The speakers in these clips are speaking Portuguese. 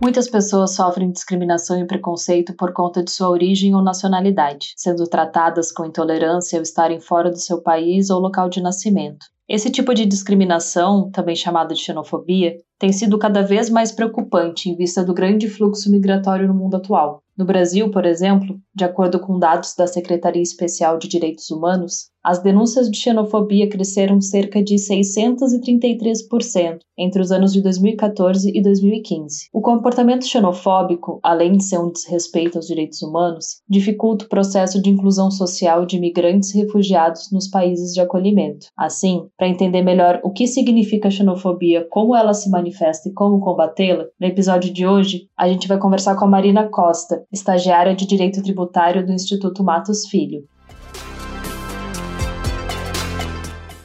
Muitas pessoas sofrem discriminação e preconceito por conta de sua origem ou nacionalidade, sendo tratadas com intolerância ao estarem fora do seu país ou local de nascimento. Esse tipo de discriminação, também chamada de xenofobia, tem sido cada vez mais preocupante em vista do grande fluxo migratório no mundo atual. No Brasil, por exemplo, de acordo com dados da Secretaria Especial de Direitos Humanos, as denúncias de xenofobia cresceram cerca de 633% entre os anos de 2014 e 2015. O comportamento xenofóbico, além de ser um desrespeito aos direitos humanos, dificulta o processo de inclusão social de imigrantes e refugiados nos países de acolhimento. Assim, para entender melhor o que significa xenofobia, como ela se manifesta e como combatê-la, no episódio de hoje a gente vai conversar com a Marina Costa, estagiária de Direito Tributário do Instituto Matos Filho.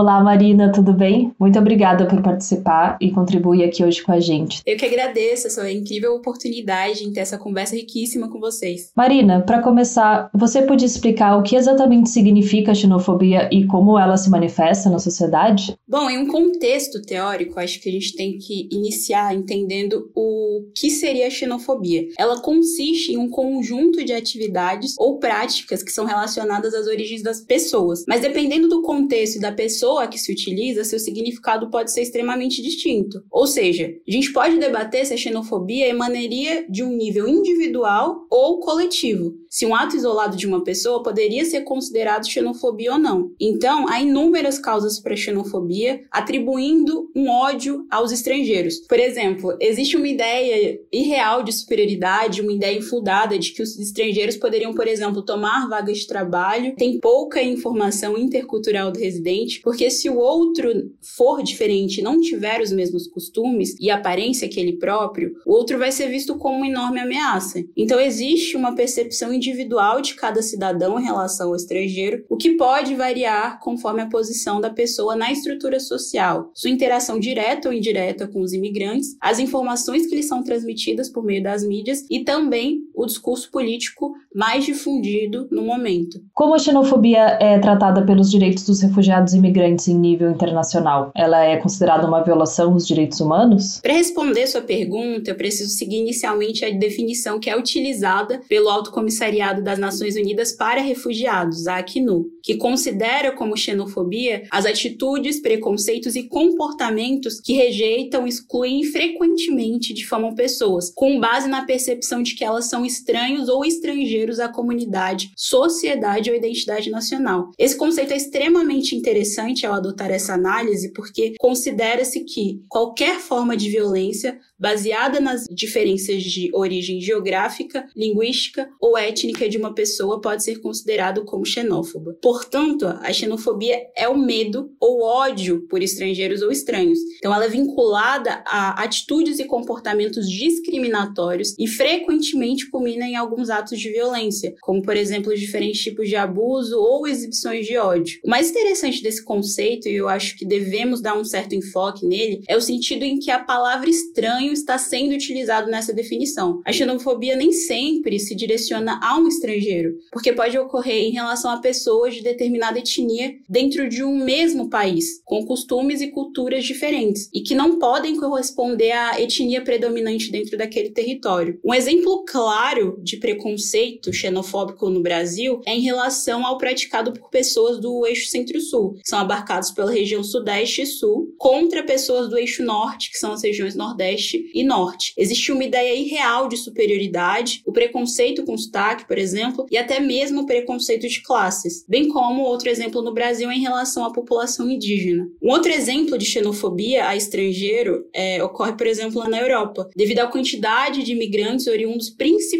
Olá, Marina, tudo bem? Muito obrigada por participar e contribuir aqui hoje com a gente. Eu que agradeço essa incrível oportunidade em ter essa conversa riquíssima com vocês. Marina, para começar, você podia explicar o que exatamente significa a xenofobia e como ela se manifesta na sociedade? Bom, em um contexto teórico, acho que a gente tem que iniciar entendendo o que seria a xenofobia. Ela consiste em um conjunto de atividades ou práticas que são relacionadas às origens das pessoas, mas dependendo do contexto e da pessoa pessoa que se utiliza, seu significado pode ser extremamente distinto. Ou seja, a gente pode debater se a xenofobia emanaria de um nível individual ou coletivo se um ato isolado de uma pessoa poderia ser considerado xenofobia ou não. Então, há inúmeras causas para xenofobia, atribuindo um ódio aos estrangeiros. Por exemplo, existe uma ideia irreal de superioridade, uma ideia infundada de que os estrangeiros poderiam, por exemplo, tomar vagas de trabalho, tem pouca informação intercultural do residente, porque se o outro for diferente, não tiver os mesmos costumes e aparência que ele próprio, o outro vai ser visto como uma enorme ameaça. Então, existe uma percepção individual de cada cidadão em relação ao estrangeiro, o que pode variar conforme a posição da pessoa na estrutura social, sua interação direta ou indireta com os imigrantes, as informações que lhes são transmitidas por meio das mídias e também o discurso político mais difundido no momento. Como a xenofobia é tratada pelos direitos dos refugiados e imigrantes em nível internacional? Ela é considerada uma violação dos direitos humanos? Para responder sua pergunta, eu preciso seguir inicialmente a definição que é utilizada pelo Alto Comissariado das Nações Unidas para Refugiados, a Acnu, que considera como xenofobia as atitudes, preconceitos e comportamentos que rejeitam, excluem e frequentemente difamam pessoas, com base na percepção de que elas são estranhos ou estrangeiros à comunidade, sociedade ou identidade nacional. Esse conceito é extremamente interessante ao adotar essa análise porque considera-se que qualquer forma de violência baseada nas diferenças de origem geográfica, linguística ou étnica de uma pessoa pode ser considerado como xenófoba. Portanto, a xenofobia é o medo ou ódio por estrangeiros ou estranhos. Então, ela é vinculada a atitudes e comportamentos discriminatórios e frequentemente culmina em alguns atos de violência, como, por exemplo, diferentes tipos de abuso ou exibições de ódio. O mais interessante desse conceito, e eu acho que devemos dar um certo enfoque nele, é o sentido em que a palavra estranho está sendo utilizado nessa definição. A xenofobia nem sempre se direciona a um estrangeiro, porque pode ocorrer em relação a pessoas de determinada etnia dentro de um mesmo país, com costumes e culturas diferentes, e que não podem corresponder à etnia predominante dentro daquele território. Um exemplo claro de preconceito xenofóbico no Brasil é em relação ao praticado por pessoas do eixo centro-sul, que são abarcados pela região sudeste e sul, contra pessoas do eixo norte, que são as regiões nordeste e norte. Existe uma ideia irreal de superioridade, o preconceito com sotaque, por exemplo, e até mesmo o preconceito de classes, bem como outro exemplo no Brasil em relação à população indígena. Um outro exemplo de xenofobia a estrangeiro é, ocorre, por exemplo, na Europa, devido à quantidade de imigrantes oriundos principalmente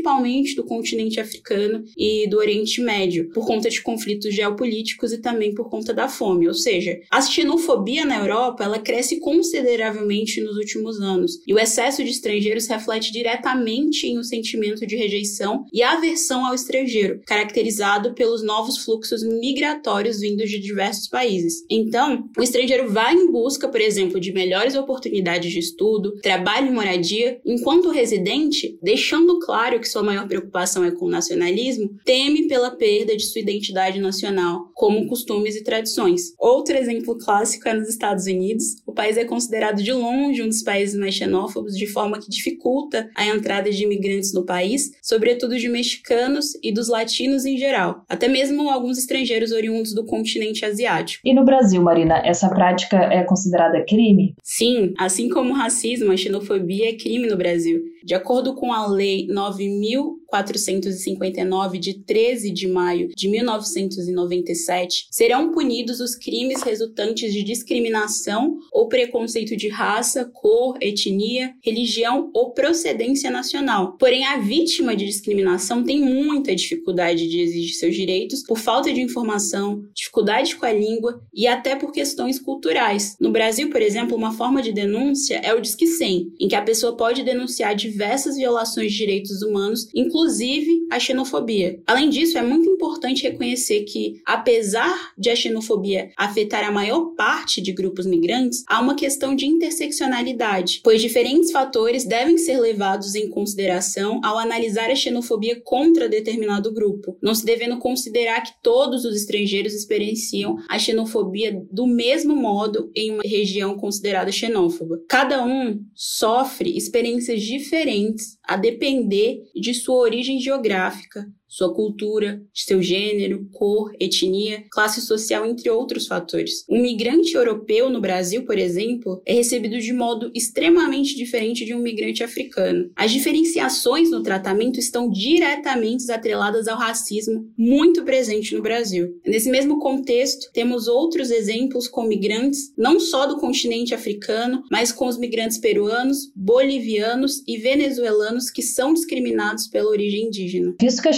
do continente africano e do Oriente Médio, por conta de conflitos geopolíticos e também por conta da fome. Ou seja, a xenofobia na Europa ela cresce consideravelmente nos últimos anos, e o excesso de estrangeiros reflete diretamente em um sentimento de rejeição e aversão ao estrangeiro, caracterizado pelos novos fluxos migratórios vindos de diversos países. Então, o estrangeiro vai em busca, por exemplo, de melhores oportunidades de estudo, trabalho e moradia, enquanto residente, deixando claro que sua maior preocupação é com o nacionalismo, teme pela perda de sua identidade nacional, como costumes e tradições. Outro exemplo clássico é nos Estados Unidos. O país é considerado de longe um dos países mais xenófobos, de forma que dificulta a entrada de imigrantes no país, sobretudo de mexicanos e dos latinos em geral, até mesmo alguns estrangeiros oriundos do continente asiático. E no Brasil, Marina, essa prática é considerada crime? Sim, assim como o racismo, a xenofobia é crime no Brasil. De acordo com a Lei 9.459, de 13 de maio de 1997, serão punidos os crimes resultantes de discriminação ou preconceito de raça, cor, etnia, religião ou procedência nacional. Porém, a vítima de discriminação tem muita dificuldade de exigir seus direitos por falta de informação, dificuldade com a língua e até por questões culturais. No Brasil, por exemplo, uma forma de denúncia é o Disque 100, em que a pessoa pode denunciar diversas violações de direitos humanos, inclusive a xenofobia. Além disso, é muito importante reconhecer que, apesar de a xenofobia afetar a maior parte de grupos migrantes, há uma questão de interseccionalidade, pois diferentes fatores devem ser levados em consideração ao analisar a xenofobia contra determinado grupo, não se devendo considerar que todos os estrangeiros experienciam a xenofobia do mesmo modo em uma região considerada xenófoba. Cada um sofre experiências diferentes a depender de sua origem geográfica, sua cultura, seu gênero, cor, etnia, classe social, entre outros fatores. Um migrante europeu no Brasil, por exemplo, é recebido de modo extremamente diferente de um migrante africano. As diferenciações no tratamento estão diretamente atreladas ao racismo muito presente no Brasil. Nesse mesmo contexto, temos outros exemplos com migrantes, não só do continente africano, mas com os migrantes peruanos, bolivianos e venezuelanos que são discriminados pela origem indígena. Visto que a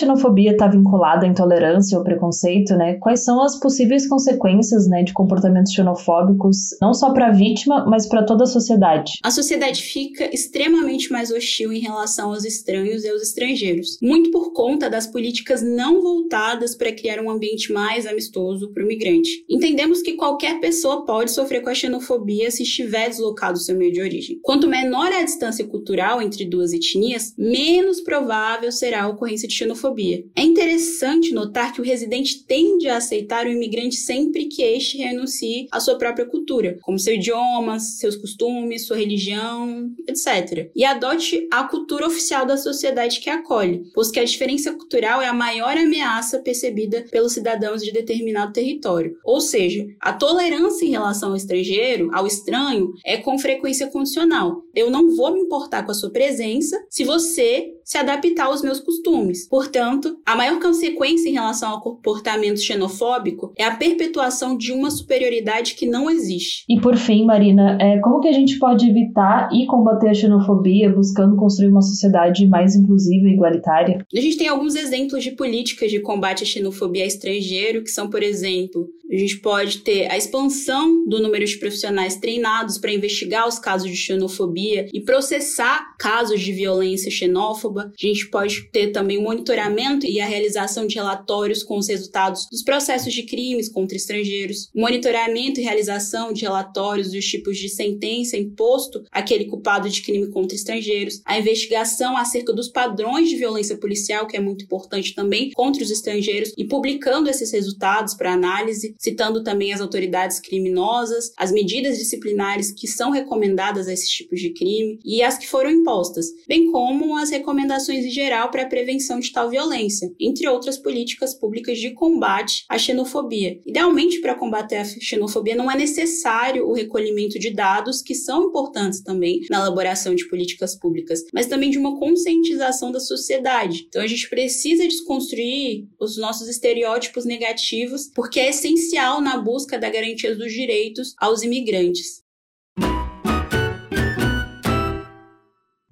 está vinculada à intolerância ou preconceito, né? Quais são as possíveis consequências, né, de comportamentos xenofóbicos, não só para a vítima, mas para toda a sociedade? A sociedade fica extremamente mais hostil em relação aos estranhos e aos estrangeiros, muito por conta das políticas não voltadas para criar um ambiente mais amistoso para o migrante. Entendemos que qualquer pessoa pode sofrer com a xenofobia se estiver deslocado do seu meio de origem. Quanto menor é a distância cultural entre duas etnias, menos provável será a ocorrência de xenofobia. É interessante notar que o residente tende a aceitar o imigrante sempre que este renuncie à sua própria cultura, como seu idioma, seus costumes, sua religião, etc. E adote a cultura oficial da sociedade que acolhe, pois que a diferença cultural é a maior ameaça percebida pelos cidadãos de determinado território. Ou seja, a tolerância em relação ao estrangeiro, ao estranho, é com frequência condicional. Eu não vou me importar com a sua presença se você se adaptar aos meus costumes. Portanto, a maior consequência em relação ao comportamento xenofóbico é a perpetuação de uma superioridade que não existe. E por fim, Marina, é, como que a gente pode evitar e combater a xenofobia buscando construir uma sociedade mais inclusiva e igualitária? A gente tem alguns exemplos de políticas de combate à xenofobia estrangeiro, que são, por exemplo, a gente pode ter a expansão do número de profissionais treinados para investigar os casos de xenofobia e processar casos de violência xenófoba prova. A gente pode ter também o monitoramento e a realização de relatórios com os resultados dos processos de crimes contra estrangeiros, monitoramento e realização de relatórios dos tipos de sentença imposto àquele culpado de crime contra estrangeiros, a investigação acerca dos padrões de violência policial, que é muito importante também, contra os estrangeiros, e publicando esses resultados para análise, citando também as autoridades criminosas, as medidas disciplinares que são recomendadas a esses tipos de crime e as que foram impostas, bem como as recomendações em geral para a prevenção de tal violência, entre outras políticas públicas de combate à xenofobia. Idealmente, para combater a xenofobia, não é necessário o recolhimento de dados que são importantes também na elaboração de políticas públicas, mas também de uma conscientização da sociedade. Então a gente precisa desconstruir os nossos estereótipos negativos, porque é essencial na busca da garantia dos direitos aos imigrantes.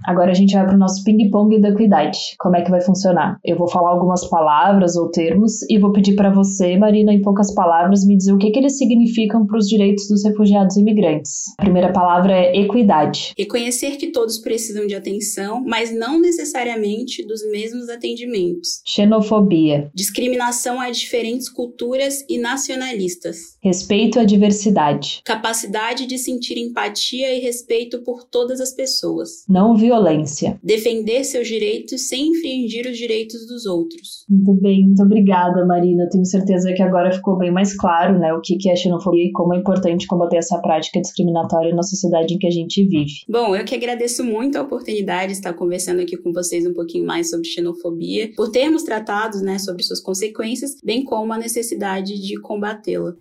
Agora a gente vai para o nosso ping-pong da equidade. Como é que vai funcionar? Eu vou falar algumas palavras ou termos e vou pedir para você, Marina, em poucas palavras, me dizer o que, que eles significam para os direitos dos refugiados e imigrantes. A primeira palavra é equidade. Reconhecer que todos precisam de atenção, mas não necessariamente dos mesmos atendimentos. Xenofobia. Discriminação a diferentes culturas e nacionalistas. Respeito à diversidade. Capacidade de sentir empatia e respeito por todas as pessoas. Não violência violência. Defender seus direitos sem infringir os direitos dos outros. Muito bem, muito obrigada, Marina. Tenho certeza que agora ficou bem mais claro né, o que é xenofobia e como é importante combater essa prática discriminatória na sociedade em que a gente vive. Bom, eu que agradeço muito a oportunidade de estar conversando aqui com vocês um pouquinho mais sobre xenofobia, por termos tratado né, sobre suas consequências, bem como a necessidade de combatê-la.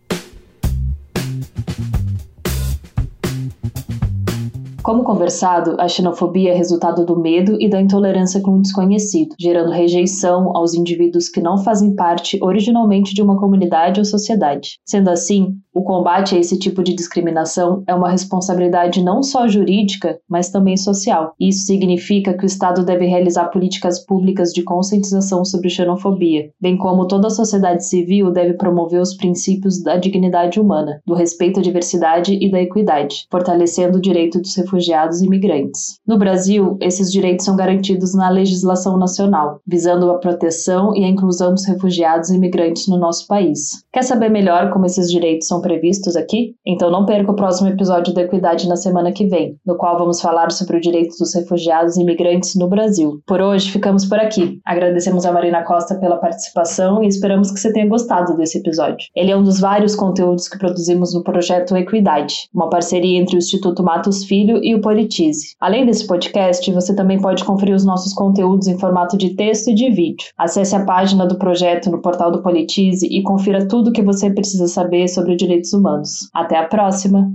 Como conversado, a xenofobia é resultado do medo e da intolerância com o desconhecido, gerando rejeição aos indivíduos que não fazem parte originalmente de uma comunidade ou sociedade. Sendo assim, o combate a esse tipo de discriminação é uma responsabilidade não só jurídica, mas também social. Isso significa que o Estado deve realizar políticas públicas de conscientização sobre xenofobia, bem como toda a sociedade civil deve promover os princípios da dignidade humana, do respeito à diversidade e da equidade, fortalecendo o direito dos refugiados e imigrantes. No Brasil, esses direitos são garantidos na legislação nacional, visando a proteção e a inclusão dos refugiados e imigrantes no nosso país. Quer saber melhor como esses direitos são previstos aqui? Então não perca o próximo episódio da Equidade na semana que vem, no qual vamos falar sobre o direito dos refugiados e imigrantes no Brasil. Por hoje ficamos por aqui. Agradecemos a Marina Costa pela participação e esperamos que você tenha gostado desse episódio. Ele é um dos vários conteúdos que produzimos no projeto Equidade, uma parceria entre o Instituto Matos Filho e o Politize. Além desse podcast, você também pode conferir os nossos conteúdos em formato de texto e de vídeo. Acesse a página do projeto no portal do Politize e confira tudo o que você precisa saber sobre direitos humanos. Até a próxima!